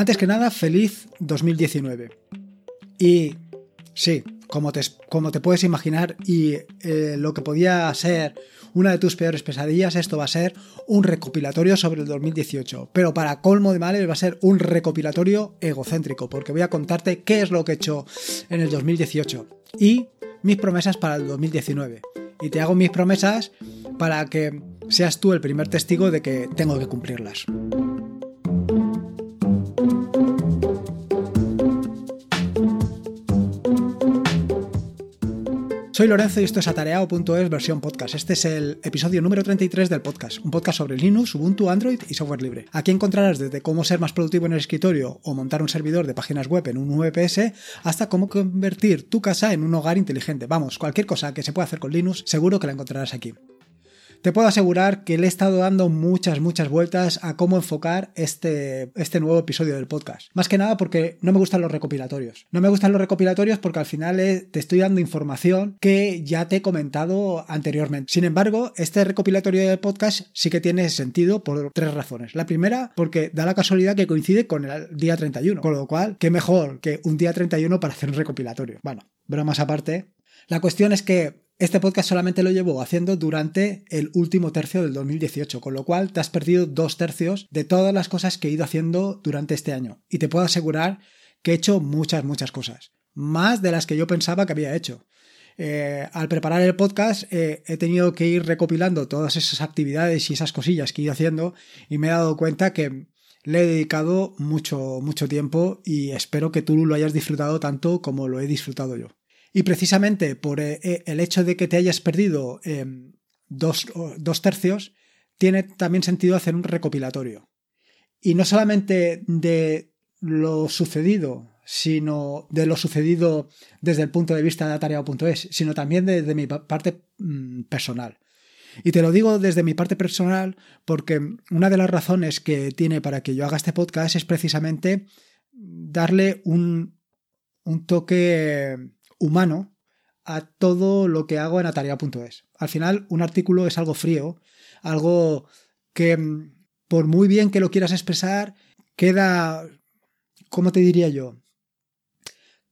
Antes que nada, feliz 2019. Y sí, como te, puedes imaginar, y eh, lo que podía ser una de tus peores pesadillas, esto va a ser un recopilatorio sobre el 2018. Pero para colmo de males va a ser un recopilatorio egocéntrico, porque voy a contarte qué es lo que he hecho en el 2018 y mis promesas para el 2019. Y te hago mis promesas para que seas tú el primer testigo de que tengo que cumplirlas. Soy Lorenzo y esto es atareado.es versión podcast. Este es el episodio número 33 del podcast, un podcast sobre Linux, Ubuntu, Android y software libre. Aquí encontrarás desde cómo ser más productivo en el escritorio o montar un servidor de páginas web en un VPS hasta cómo convertir tu casa en un hogar inteligente. Vamos, cualquier cosa que se pueda hacer con Linux, seguro que la encontrarás aquí te puedo asegurar que le he estado dando muchas, muchas vueltas a cómo enfocar este, este nuevo episodio del podcast. Más que nada porque no me gustan los recopilatorios. No me gustan los recopilatorios porque al final te estoy dando información que ya te he comentado anteriormente. Sin embargo, este recopilatorio del podcast sí que tiene sentido por tres razones. La primera, porque da la casualidad que coincide con el día 31, con lo cual, qué mejor que un día 31 para hacer un recopilatorio. Bueno, bromas aparte. La cuestión es que este podcast solamente lo llevo haciendo durante el último tercio del 2018, con lo cual te has perdido dos tercios de todas las cosas que he ido haciendo durante este año. Y te puedo asegurar que he hecho muchas, muchas cosas. Más de las que yo pensaba que había hecho. Eh, al preparar el podcast eh, he tenido que ir recopilando todas esas actividades y esas cosillas que he ido haciendo y me he dado cuenta que le he dedicado mucho, mucho tiempo y espero que tú lo hayas disfrutado tanto como lo he disfrutado yo. Y precisamente por eh, eh, el hecho de que te hayas perdido em, dos, tercios, tiene también sentido hacer un recopilatorio. Y no solamente de lo sucedido, sino de lo sucedido desde el punto de vista de atareado.es, sino también desde mi parte mm, personal. Y te lo digo desde mi parte personal porque una de las razones que tiene para que yo haga este podcast es precisamente darle un, un toque humano a todo lo que hago en atareado.es. Al final, un artículo es algo frío, algo que, mm, por muy bien que lo quieras expresar, queda, ¿cómo te diría yo?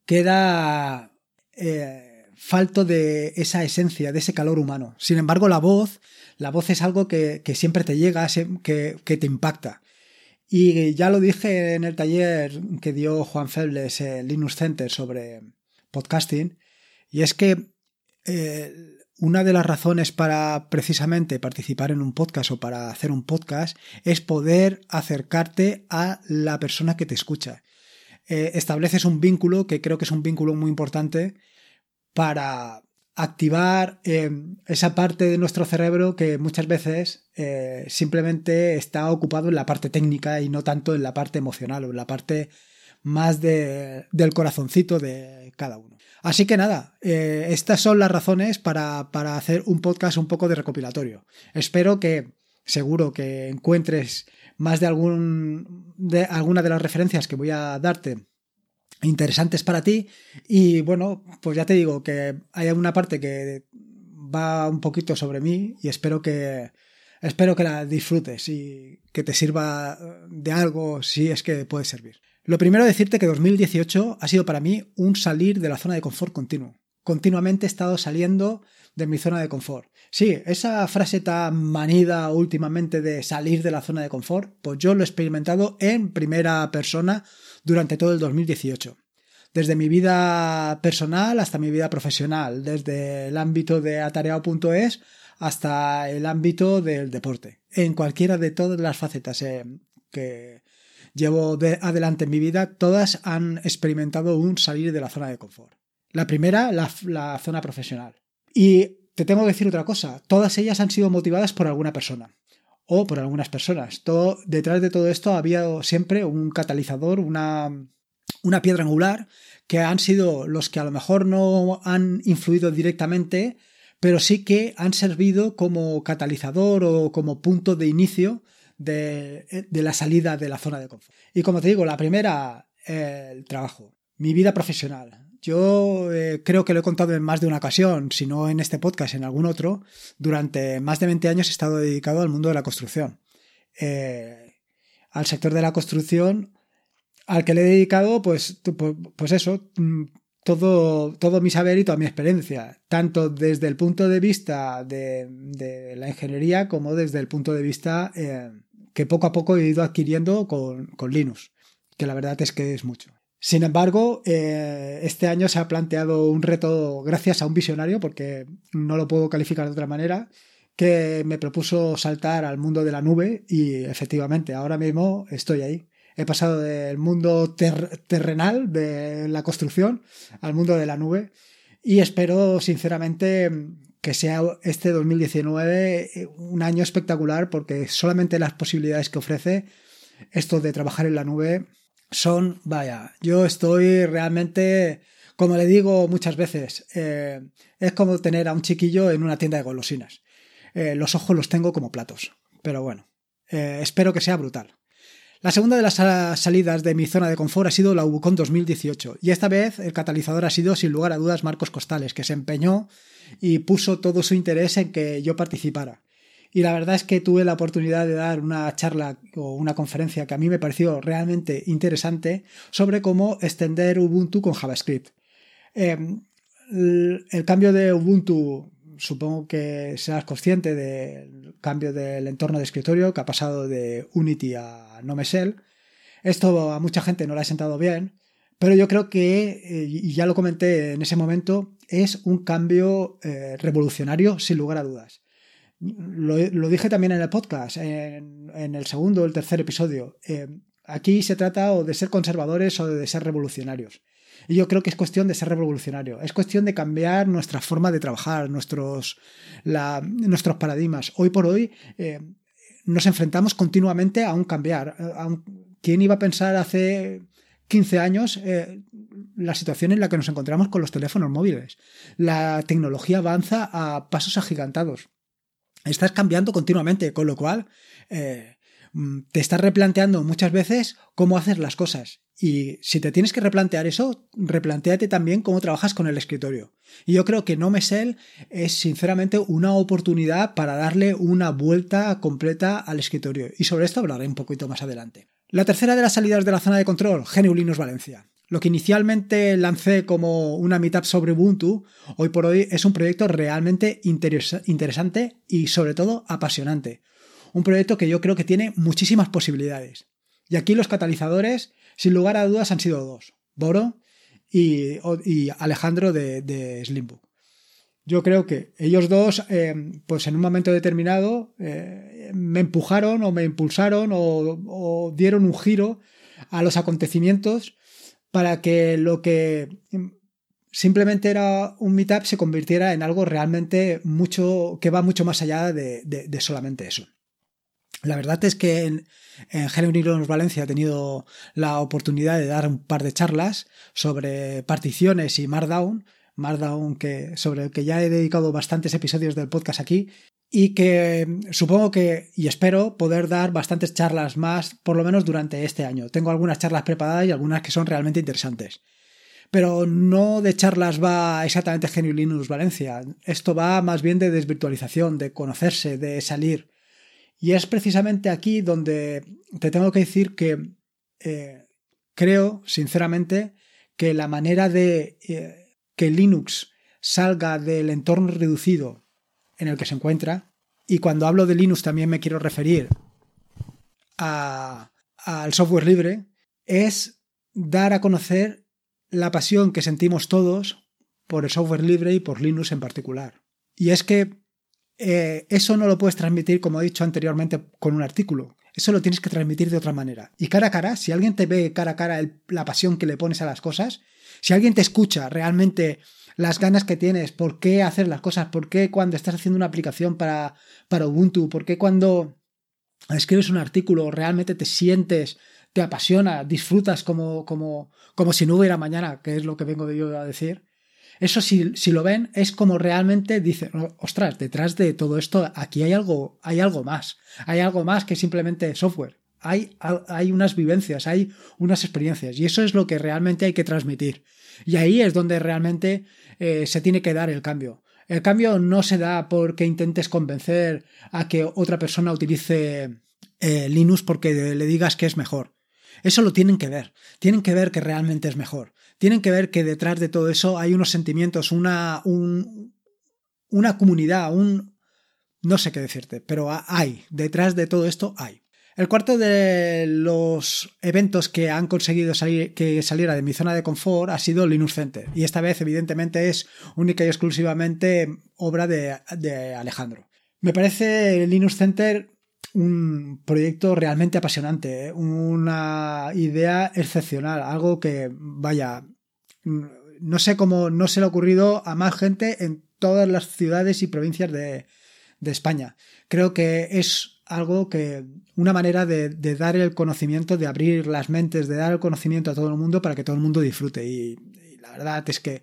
Queda eh, falto de esa esencia, de ese calor humano. Sin embargo, la voz, la voz es algo que, siempre te llega, que, que, te impacta. Y ya lo dije en el taller que dio Juan Febles en Linux Center sobre, podcasting, y es que eh, una de las razones para precisamente participar en un podcast o para hacer un podcast es poder acercarte a la persona que te escucha. Eh, estableces un vínculo que creo que es un vínculo muy importante para activar eh, esa parte de nuestro cerebro que muchas veces simplemente está ocupado en la parte técnica y no tanto en la parte emocional o en la parte más de, del corazoncito de cada uno. Así que nada, eh, estas son las razones para, para hacer un podcast un poco de recopilatorio. Espero que, seguro que encuentres más de, algún, de alguna de las referencias que voy a darte interesantes para ti. Y bueno, pues ya te digo que hay una parte que va un poquito sobre mí y espero que, espero que la disfrutes y que te sirva de algo si es que puede servir. Lo primero decirte que 2018 ha sido para mí un salir de la zona de confort continuo. Continuamente he estado saliendo de mi zona de confort. Sí, esa frase tan manida últimamente de salir de la zona de confort, pues yo lo he experimentado en primera persona durante todo el 2018. Desde mi vida personal hasta mi vida profesional, desde el ámbito de atareado.es hasta el ámbito del deporte, en cualquiera de todas las facetas eh, que, llevo de adelante en mi vida, todas han experimentado un salir de la zona de confort. La primera, la, zona profesional. Y te tengo que decir otra cosa, todas ellas han sido motivadas por alguna persona o por algunas personas. Todo, detrás de todo esto había siempre un catalizador, una, una piedra angular, que han sido los que a lo mejor no han influido directamente, pero sí que han servido como catalizador o como punto de inicio de, la salida de la zona de confort. Y como te digo, la primera, el trabajo, mi vida profesional. Yo eh, creo que lo he contado en más de una ocasión, si no en este podcast, en algún otro. Durante más de 20 años he estado dedicado al mundo de la construcción. Eh, al sector de la construcción al que le he dedicado, pues, pues eso, mm, todo, todo mi saber y toda mi experiencia, tanto desde el punto de vista de, la ingeniería como desde el punto de vista eh, que poco a poco he ido adquiriendo con, con, Linux, que la verdad es que es mucho. Sin embargo, eh, este año se ha planteado un reto gracias a un visionario, porque no lo puedo calificar de otra manera, que me propuso saltar al mundo de la nube y efectivamente ahora mismo estoy ahí. He pasado del mundo terrenal de la construcción al mundo de la nube y espero sinceramente que sea este 2019 un año espectacular porque solamente las posibilidades que ofrece esto de trabajar en la nube son, vaya, yo estoy realmente, como le digo muchas veces, eh, es como tener a un chiquillo en una tienda de golosinas. Eh, los ojos los tengo como platos, pero bueno, eh, espero que sea brutal. La segunda de las salidas de mi zona de confort ha sido la Ubucon 2018 y esta vez el catalizador ha sido sin lugar a dudas Marcos Costales, que se empeñó y puso todo su interés en que yo participara. Y la verdad es que tuve la oportunidad de dar una charla o una conferencia que a mí me pareció realmente interesante sobre cómo extender Ubuntu con JavaScript. Em, el cambio de Ubuntu supongo que serás consciente del cambio del entorno de escritorio que ha pasado de Unity a Nomesel. Esto a mucha gente no le ha sentado bien, pero yo creo que, eh, y ya lo comenté en ese momento, es un cambio eh, revolucionario sin lugar a dudas. Lo, dije también en el podcast, en, el segundo o el tercer episodio. Eh, aquí se trata o de ser conservadores o de ser revolucionarios. Y yo creo que es cuestión de ser revolucionario, es cuestión de cambiar nuestra forma de trabajar, nuestros, nuestros paradigmas. Hoy por hoy nos enfrentamos continuamente a un cambiar. ¿Quién iba a pensar hace 15 años eh, la situación en la que nos encontramos con los teléfonos móviles? La tecnología avanza a pasos agigantados. Estás cambiando continuamente, con lo cual eh, te estás replanteando muchas veces cómo hacer las cosas. Y si te tienes que replantear eso, replanteate también cómo trabajas con el escritorio. Y yo creo que No Mesel es sinceramente una oportunidad para darle una vuelta completa al escritorio. Y sobre esto hablaré un poquito más adelante. La tercera de las salidas de la zona de control, GNU Linux Valencia. Lo que inicialmente lancé como una meetup sobre Ubuntu, hoy por hoy es un proyecto realmente interesante y sobre todo apasionante. Un proyecto que yo creo que tiene muchísimas posibilidades. Y aquí los catalizadores sin lugar a dudas han sido dos, Boro y, Alejandro de, Slimbook. Yo creo que ellos dos, eh, pues en un momento determinado, eh, me empujaron o me impulsaron o, dieron un giro a los acontecimientos para que lo que simplemente era un meetup se convirtiera en algo realmente mucho que va mucho más allá de solamente eso. La verdad es que en, en Valencia he tenido la oportunidad de dar un par de charlas sobre particiones y Markdown, Markdown que, sobre el que ya he dedicado bastantes episodios del podcast aquí y que supongo que y espero poder dar bastantes charlas más por lo menos durante este año. Tengo algunas charlas preparadas y algunas que son realmente interesantes. Pero no de charlas va exactamente Linux Valencia. Esto va más bien de desvirtualización, de conocerse, de salir y es precisamente aquí donde te tengo que decir que eh, creo, sinceramente, que la manera de eh, que Linux salga del entorno reducido en el que se encuentra, y cuando hablo de Linux también me quiero referir al software libre, es dar a conocer la pasión que sentimos todos por el software libre y por Linux en particular. Y es que eh, eso no lo puedes transmitir, como he dicho anteriormente, con un artículo. Eso lo tienes que transmitir de otra manera. Y cara a cara, si alguien te ve cara a cara la pasión que le pones a las cosas, si alguien te escucha realmente las ganas que tienes, por qué hacer las cosas, por qué cuando estás haciendo una aplicación para, para Ubuntu, por qué cuando escribes un artículo realmente te sientes, te apasiona, disfrutas como, como, como si no hubiera mañana, que es lo que vengo yo a decir. Eso si, si lo ven es como realmente dicen, ostras, detrás de todo esto aquí hay algo, hay algo más, hay algo más que simplemente software. Hay, hay unas vivencias, hay unas experiencias y eso es lo que realmente hay que transmitir. Y ahí es donde realmente eh, se tiene que dar el cambio. El cambio no se da porque intentes convencer a que otra persona utilice eh, Linux porque le digas que es mejor. Eso lo tienen que ver. Tienen que ver que realmente es mejor. Tienen que ver que detrás de todo eso hay unos sentimientos, una, una comunidad, un... No sé qué decirte, pero hay. Detrás de todo esto hay. El cuarto de los eventos que han conseguido salir, que saliera de mi zona de confort ha sido Linux Center. Y esta vez, evidentemente, es única y exclusivamente obra de, Alejandro. Me parece Linux Center un proyecto realmente apasionante, ¿eh? una idea excepcional, algo que, vaya, no sé cómo no se le ha ocurrido a más gente en todas las ciudades y provincias de, de España. Creo que es algo que, una manera de, dar el conocimiento, de abrir las mentes, de dar el conocimiento a todo el mundo para que todo el mundo disfrute. Y, la verdad es que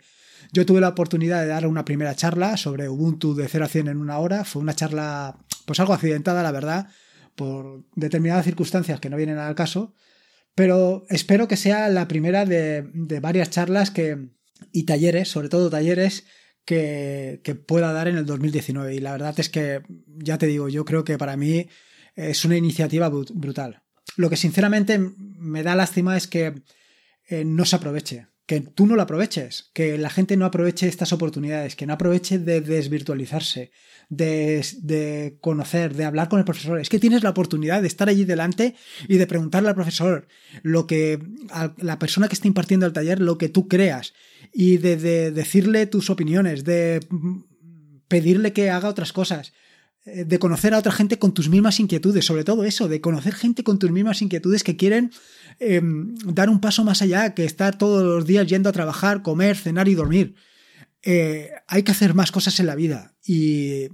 yo tuve la oportunidad de dar una primera charla sobre Ubuntu de 0 a 100 en una hora. Fue una charla, pues algo accidentada, la verdad, por determinadas circunstancias que no vienen al caso. Pero espero que sea la primera de, varias charlas que, y talleres, sobre todo talleres, que, pueda dar en el 2019. Y la verdad es que, ya te digo, yo creo que para mí es una iniciativa brutal. Lo que sinceramente me da lástima es que eh, no se aproveche, que tú no lo aproveches, que la gente no aproveche estas oportunidades, que no aproveche de desvirtualizarse, de, de, conocer, de hablar con el profesor. Es que tienes la oportunidad de estar allí delante y de preguntarle al profesor lo que, a la persona que está impartiendo el taller, lo que tú creas y de, decirle tus opiniones, de pedirle que haga otras cosas, de conocer a otra gente con tus mismas inquietudes, sobre todo eso, de conocer gente con tus mismas inquietudes que quieren em, dar un paso más allá que estar todos los días yendo a trabajar, comer, cenar y dormir. Eh, hay que hacer más cosas en la vida y,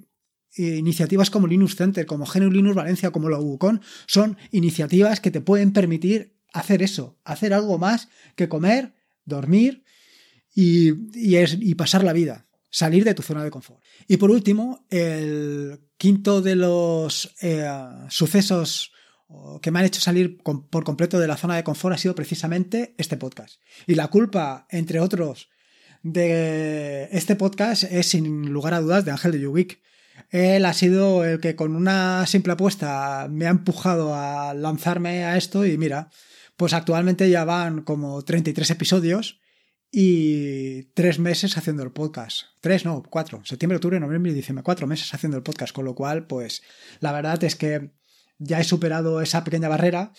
iniciativas como Linux Center, como GNU Linux Valencia, como la UCON, son iniciativas que te pueden permitir hacer eso, hacer algo más que comer, dormir y, y pasar la vida, salir de tu zona de confort. Y por último, el quinto de los eh, sucesos que me han hecho salir por completo de la zona de confort ha sido precisamente este podcast. Y la culpa, entre otros, de este podcast es sin lugar a dudas de Ángel de Yubik. Él ha sido el que con una simple apuesta me ha empujado a lanzarme a esto y mira, pues actualmente ya van como 33 episodios y tres meses haciendo el podcast. Tres, no, cuatro. Septiembre, octubre, noviembre y diciembre. Cuatro meses haciendo el podcast. Con lo cual, pues la verdad es que ya he superado esa pequeña barrera.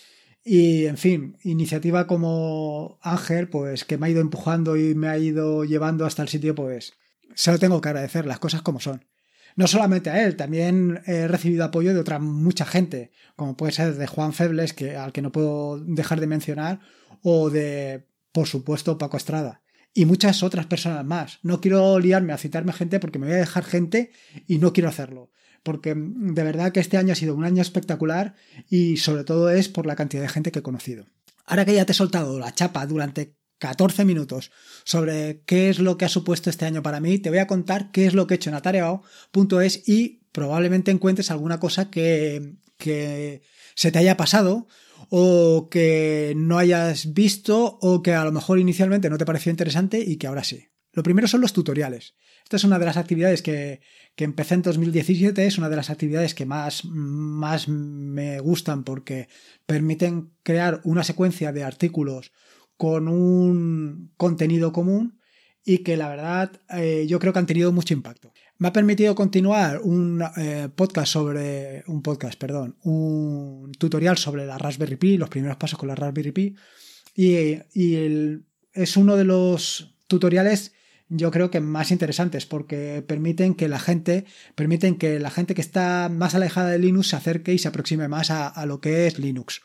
Y, en fin, iniciativa como Ángel, pues que me ha ido empujando y me ha ido llevando hasta el sitio, pues se lo tengo que agradecer, las cosas como son. No solamente a él, también he recibido apoyo de otra mucha gente, como puede ser de Juan Febles, que, al que no puedo dejar de mencionar, o de, por supuesto, Paco Estrada y muchas otras personas más. No quiero liarme a citarme gente porque me voy a dejar gente y no quiero hacerlo. Porque mm, de verdad que este año ha sido un año espectacular y sobre todo es por la cantidad de gente que he conocido. Ahora que ya te he soltado la chapa durante 14 minutos sobre qué es lo que ha supuesto este año para mí, te voy a contar qué es lo que he hecho en atareao.es y probablemente encuentres alguna cosa que, que se te haya pasado o que no hayas visto o que a lo mejor inicialmente no te pareció interesante y que ahora sí. Lo primero son los tutoriales. Esta es una de las actividades que, que empecé en 2017, es una de las actividades que más, más me gustan porque permiten crear una secuencia de artículos con un contenido común y que la verdad eh, yo creo que han tenido mucho impacto. Me ha permitido continuar un eh, podcast sobre, un podcast, perdón, un tutorial sobre la Raspberry Pi, los primeros pasos con la Raspberry Pi, y, es uno de los tutoriales yo creo que más interesantes porque permiten que la gente permiten que la gente que está más alejada de Linux se acerque y se aproxime más a, a lo que es Linux.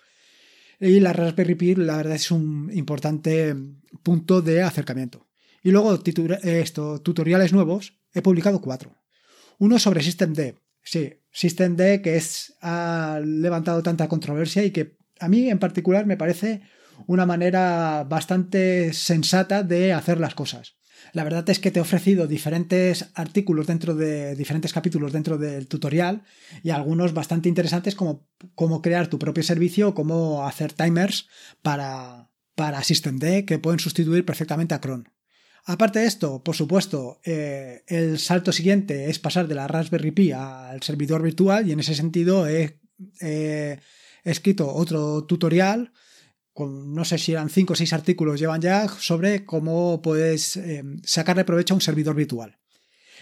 Y la Raspberry Pi, la verdad, es un importante punto de acercamiento. Y luego esto, tutoriales nuevos, he publicado cuatro. Uno sobre Systemd. Sí, Systemd que es, ha levantado tanta controversia y que a mí en particular me parece una manera bastante sensata de hacer las cosas. La verdad es que te he ofrecido diferentes artículos dentro de diferentes capítulos dentro del tutorial y algunos bastante interesantes como cómo crear tu propio servicio o cómo hacer timers para, para Systemd que pueden sustituir perfectamente a Cron. Aparte de esto, por supuesto, eh, el salto siguiente es pasar de la Raspberry Pi al servidor virtual y en ese sentido he, escrito otro tutorial con, no sé si eran 5 o 6 artículos llevan ya sobre cómo puedes eh, sacarle provecho a un servidor virtual.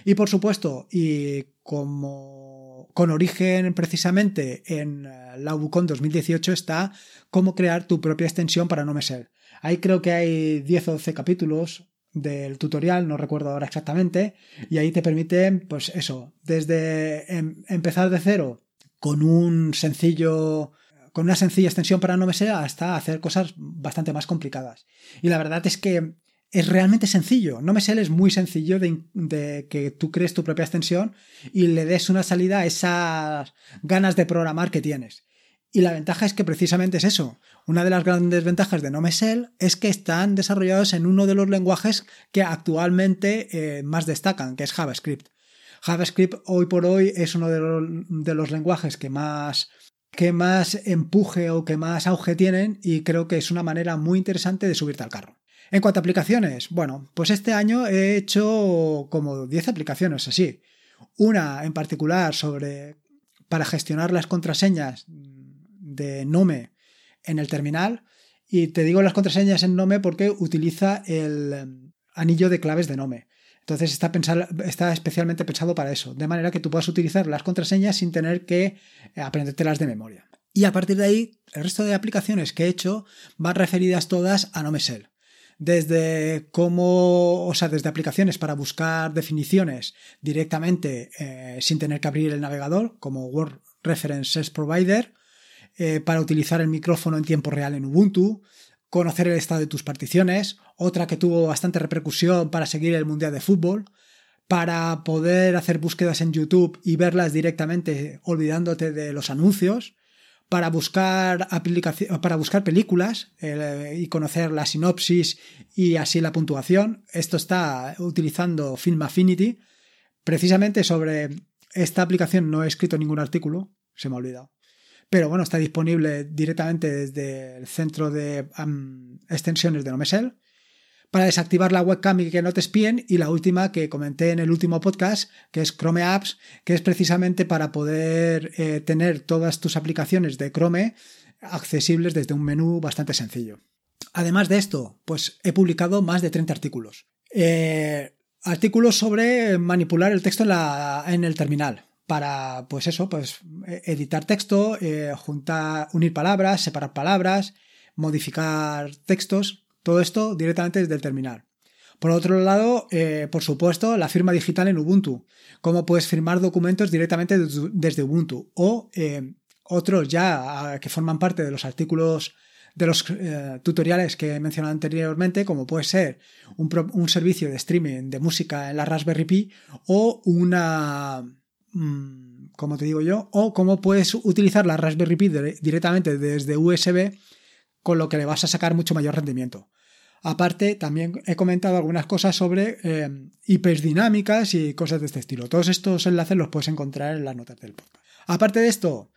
Y por supuesto, y como con origen precisamente en eh, la UBUCON 2018 está cómo crear tu propia extensión para NoMesel. Ahí creo que hay 10 o 12 capítulos del tutorial, no recuerdo ahora exactamente, y ahí te permiten, pues eso, desde em, empezar de cero con un sencillo con una sencilla extensión para NoMesel hasta hacer cosas bastante más complicadas. Y la verdad es que es realmente sencillo. NoMesel es muy sencillo de, que tú crees tu propia extensión y le des una salida a esas ganas de programar que tienes. Y la ventaja es que precisamente es eso. Una de las grandes ventajas de NoMesel es que están desarrollados en uno de los lenguajes que actualmente eh, más destacan, que es JavaScript. JavaScript hoy por hoy es uno de los, lenguajes que más, que más empuje o que más auge tienen y creo que es una manera muy interesante de subirte al carro. En cuanto a aplicaciones, bueno, pues este año he hecho como 10 aplicaciones así. Una en particular sobre para gestionar las contraseñas de Nome en el terminal. Y te digo las contraseñas en Nome porque utiliza el anillo de claves de Nome. Entonces está, está especialmente pensado para eso, de manera que tú puedas utilizar las contraseñas sin tener que eh, aprendértelas de memoria. Y a partir de ahí, el resto de aplicaciones que he hecho van referidas todas a NoMesel. Desde cómo, o sea, desde aplicaciones para buscar definiciones directamente eh, sin tener que abrir el navegador, como Word References Provider, eh, para utilizar el micrófono en tiempo real en Ubuntu, conocer el estado de tus particiones, otra que tuvo bastante repercusión para seguir el Mundial de Fútbol, para poder hacer búsquedas en YouTube y verlas directamente olvidándote de los anuncios, para buscar, para buscar películas eh, y conocer la sinopsis y así la puntuación. Esto está utilizando Film Affinity. Precisamente sobre esta aplicación no he escrito ningún artículo, se me ha olvidado pero bueno, está disponible directamente desde el centro de extensiones de NoMesel para desactivar la webcam y que no te espíen y la última que comenté en el último podcast que es Chrome Apps que es precisamente para poder eh, tener todas tus aplicaciones de Chrome accesibles desde un menú bastante sencillo. Además de esto, pues he publicado más de 30 artículos. Eh, artículos sobre manipular el texto en, el terminal para, pues eso, pues e, editar texto, eh, juntar, unir palabras, separar palabras, modificar textos, todo esto directamente desde el terminal. Por otro lado, eh, por supuesto, la firma digital en Ubuntu. Cómo puedes firmar documentos directamente desde Ubuntu. O eh, otros ya ah, que forman parte de los artículos de los tutoriales que he mencionado anteriormente, como puede ser un, un servicio de streaming de música en la Raspberry Pi o una como te digo yo, o cómo puedes utilizar la Raspberry Pi directamente desde USB, con lo que le vas a sacar mucho mayor rendimiento. Aparte, también he comentado algunas cosas sobre eh, y cosas de este estilo. Todos estos enlaces los puedes encontrar en las notas del podcast. Aparte de esto,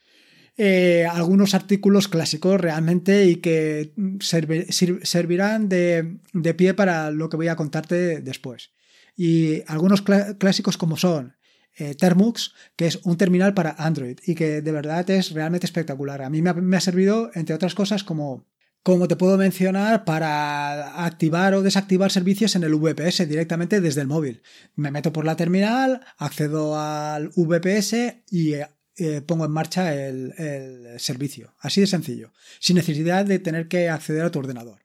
eh, algunos artículos clásicos realmente y que servirán de, de, pie para lo que voy a contarte después. Y algunos clásicos como son eh, Termux, que es un terminal para Android y que de verdad es realmente espectacular. A mí me ha, servido, entre otras cosas, como como te puedo mencionar, para activar o desactivar servicios en el VPS directamente desde el móvil. Me meto por la terminal, accedo al VPS y eh, eh, pongo en marcha el, servicio. Así de sencillo, sin necesidad de tener que acceder a tu ordenador.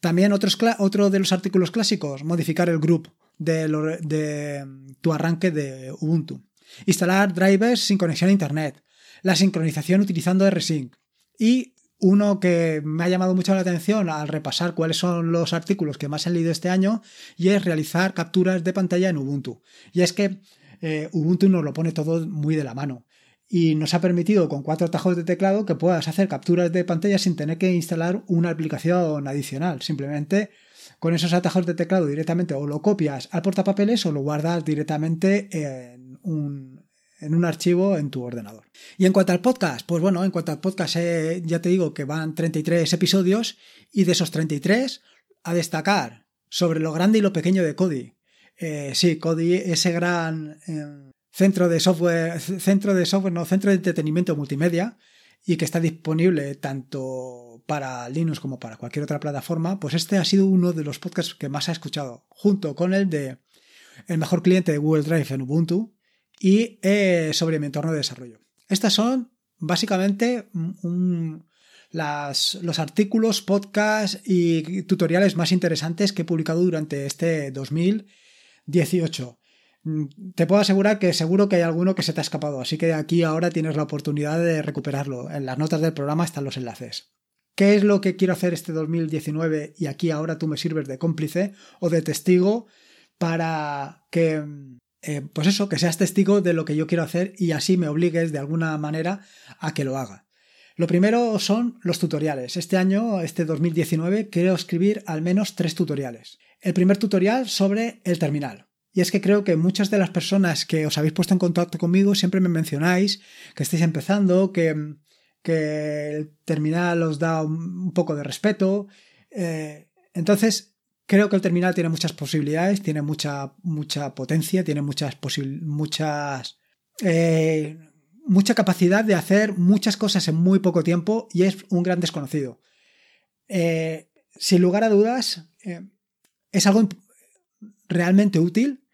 También otros, otro de los artículos clásicos, modificar el group de, tu arranque de Ubuntu. Instalar drivers sin conexión a Internet. La sincronización utilizando RSync. Y uno que me ha llamado mucho la atención al repasar cuáles son los artículos que más he leído este año y es realizar capturas de pantalla en Ubuntu. Y es que eh, Ubuntu nos lo pone todo muy de la mano y nos ha permitido con cuatro tajos de teclado que puedas hacer capturas de pantalla sin tener que instalar una aplicación adicional. Simplemente con esos atajos de teclado directamente o lo copias al portapapeles o lo guardas directamente en un, en un archivo en tu ordenador. Y en cuanto al podcast, pues bueno, en cuanto al podcast eh, ya te digo que van 33 episodios y de esos 33 a destacar sobre lo grande y lo pequeño de Kodi. Eh, sí, Kodi, ese gran eh, centro de software, centro de software, no, centro de entretenimiento multimedia y que está disponible tanto para Linux como para cualquier otra plataforma, pues este ha sido uno de los podcasts que más he escuchado, junto con el de el mejor cliente de Google Drive en Ubuntu y eh, sobre mi entorno de desarrollo. Estas son básicamente los artículos, podcasts y tutoriales más interesantes que he publicado durante este 2018. Mm, te puedo asegurar que seguro que hay alguno que se te ha escapado, así que aquí ahora tienes la oportunidad de recuperarlo. En las notas del programa están los enlaces. ¿Qué es lo que quiero hacer este 2019 y aquí ahora tú me sirves de cómplice o de testigo para que, eh, pues eso, que seas testigo de lo que yo quiero hacer y así me obligues de alguna manera a que lo haga? Lo primero son los tutoriales. Este año, este 2019, quiero escribir al menos tres tutoriales. El primer tutorial sobre el terminal. Y es que creo que muchas de las personas que os habéis puesto en contacto conmigo siempre me mencionáis que estáis empezando, que, el terminal os da un, poco de respeto. Eh, entonces, creo que el terminal tiene muchas posibilidades, tiene mucha, mucha potencia, tiene muchas muchas eh, mucha capacidad de hacer muchas cosas en muy poco tiempo y es un gran desconocido. Eh, sin lugar a dudas, es algo realmente útil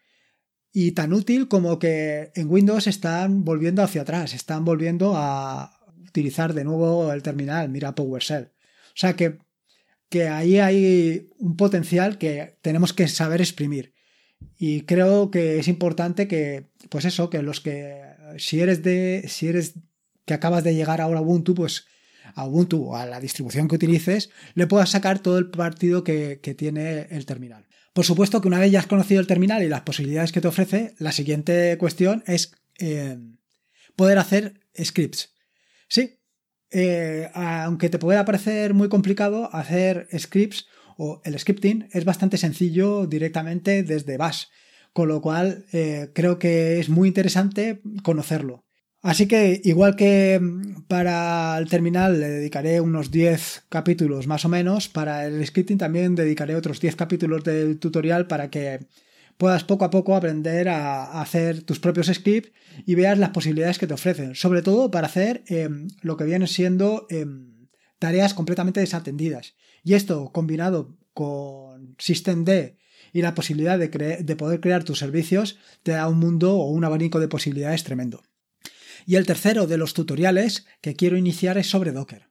y tan útil como que en Windows están volviendo hacia atrás, están volviendo a utilizar de nuevo el terminal, mira PowerShell. O sea que, que ahí hay un potencial que tenemos que saber exprimir. Y creo que es importante que, pues eso, que los que, si eres de, si eres que acabas de llegar ahora a Ubuntu, pues a Ubuntu o a la distribución que utilices, le puedas sacar todo el partido que, tiene el terminal. Por supuesto que una vez ya has conocido el terminal y las posibilidades que te ofrece, la siguiente cuestión es eh, poder hacer scripts. Sí, eh, aunque te pueda parecer muy complicado hacer scripts o el scripting es bastante sencillo directamente desde Bash, con lo cual eh, creo que es muy interesante conocerlo. Así que igual que mm, para el terminal le dedicaré unos 10 capítulos más o menos, para el scripting también dedicaré otros 10 capítulos del tutorial para que puedas poco a poco aprender a hacer tus propios scripts y veas las posibilidades que te ofrecen, sobre todo para hacer em, lo que vienen siendo em, tareas completamente desatendidas. Y esto combinado con SystemD y la posibilidad de, de poder crear tus servicios te da un mundo o un abanico de posibilidades tremendo. Y el tercero de los tutoriales que quiero iniciar es sobre Docker.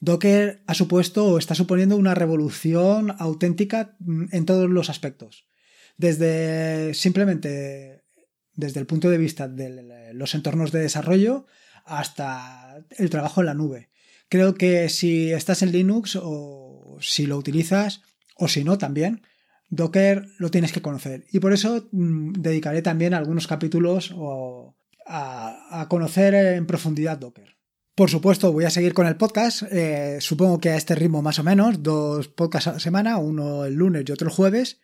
Docker ha supuesto o está suponiendo una revolución auténtica mm, en todos los aspectos. Desde simplemente desde el punto de vista de los entornos de desarrollo hasta el trabajo en la nube. Creo que si estás en Linux o si lo utilizas o si no también, Docker lo tienes que conocer. Y por eso mm, dedicaré también algunos capítulos o a, conocer en profundidad Docker. Por supuesto, voy a seguir con el podcast, eh, supongo que a este ritmo más o menos, dos podcasts a la semana, uno el lunes y otro el jueves.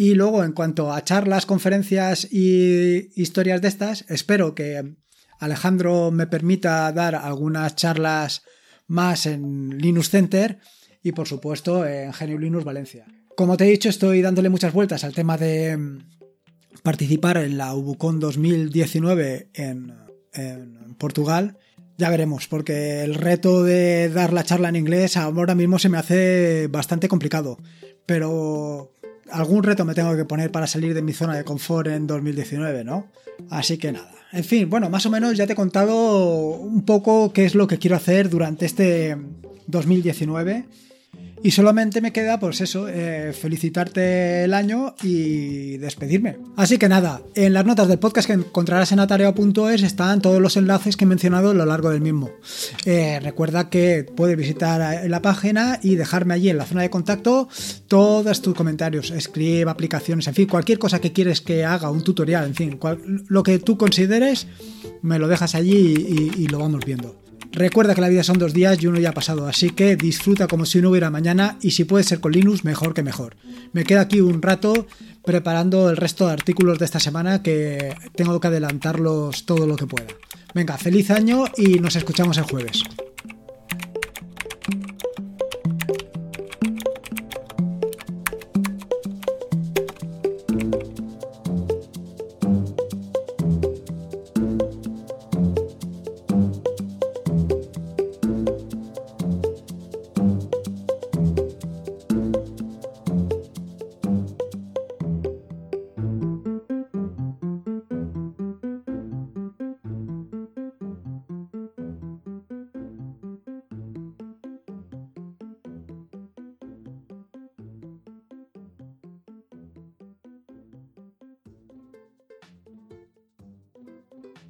Y luego, en cuanto a charlas, conferencias y historias de estas, espero que Alejandro me permita dar algunas charlas más en Linux Center y, por supuesto, en Genio Linux Valencia. Como te he dicho, estoy dándole muchas vueltas al tema de, participar en la Ubucon 2019 en, Portugal, ya veremos, porque el reto de dar la charla en inglés ahora mismo se me hace bastante complicado. Pero algún reto me tengo que poner para salir de mi zona de confort en 2019, ¿no? Así que nada. En fin, bueno, más o menos ya te he contado un poco qué es lo que quiero hacer durante este 2019 y solamente me queda, pues eso, eh, felicitarte el año y despedirme. Así que nada, en las notas del podcast que encontrarás en atareo.es están todos los enlaces que he mencionado a lo largo del mismo. Eh, recuerda que puedes visitar la página y dejarme allí en la zona de contacto todos tus comentarios, escribe aplicaciones, en fin, cualquier cosa que quieres que haga, un tutorial, en fin, lo que tú consideres, me lo dejas allí y lo vamos viendo. Recuerda que la vida son dos días y uno ya ha pasado, así que disfruta como si no hubiera mañana y si puede ser con Linux, mejor que mejor. Me quedo aquí un rato preparando el resto de artículos de esta semana que tengo que adelantarlos todo lo que pueda. Venga, feliz año y nos escuchamos el jueves.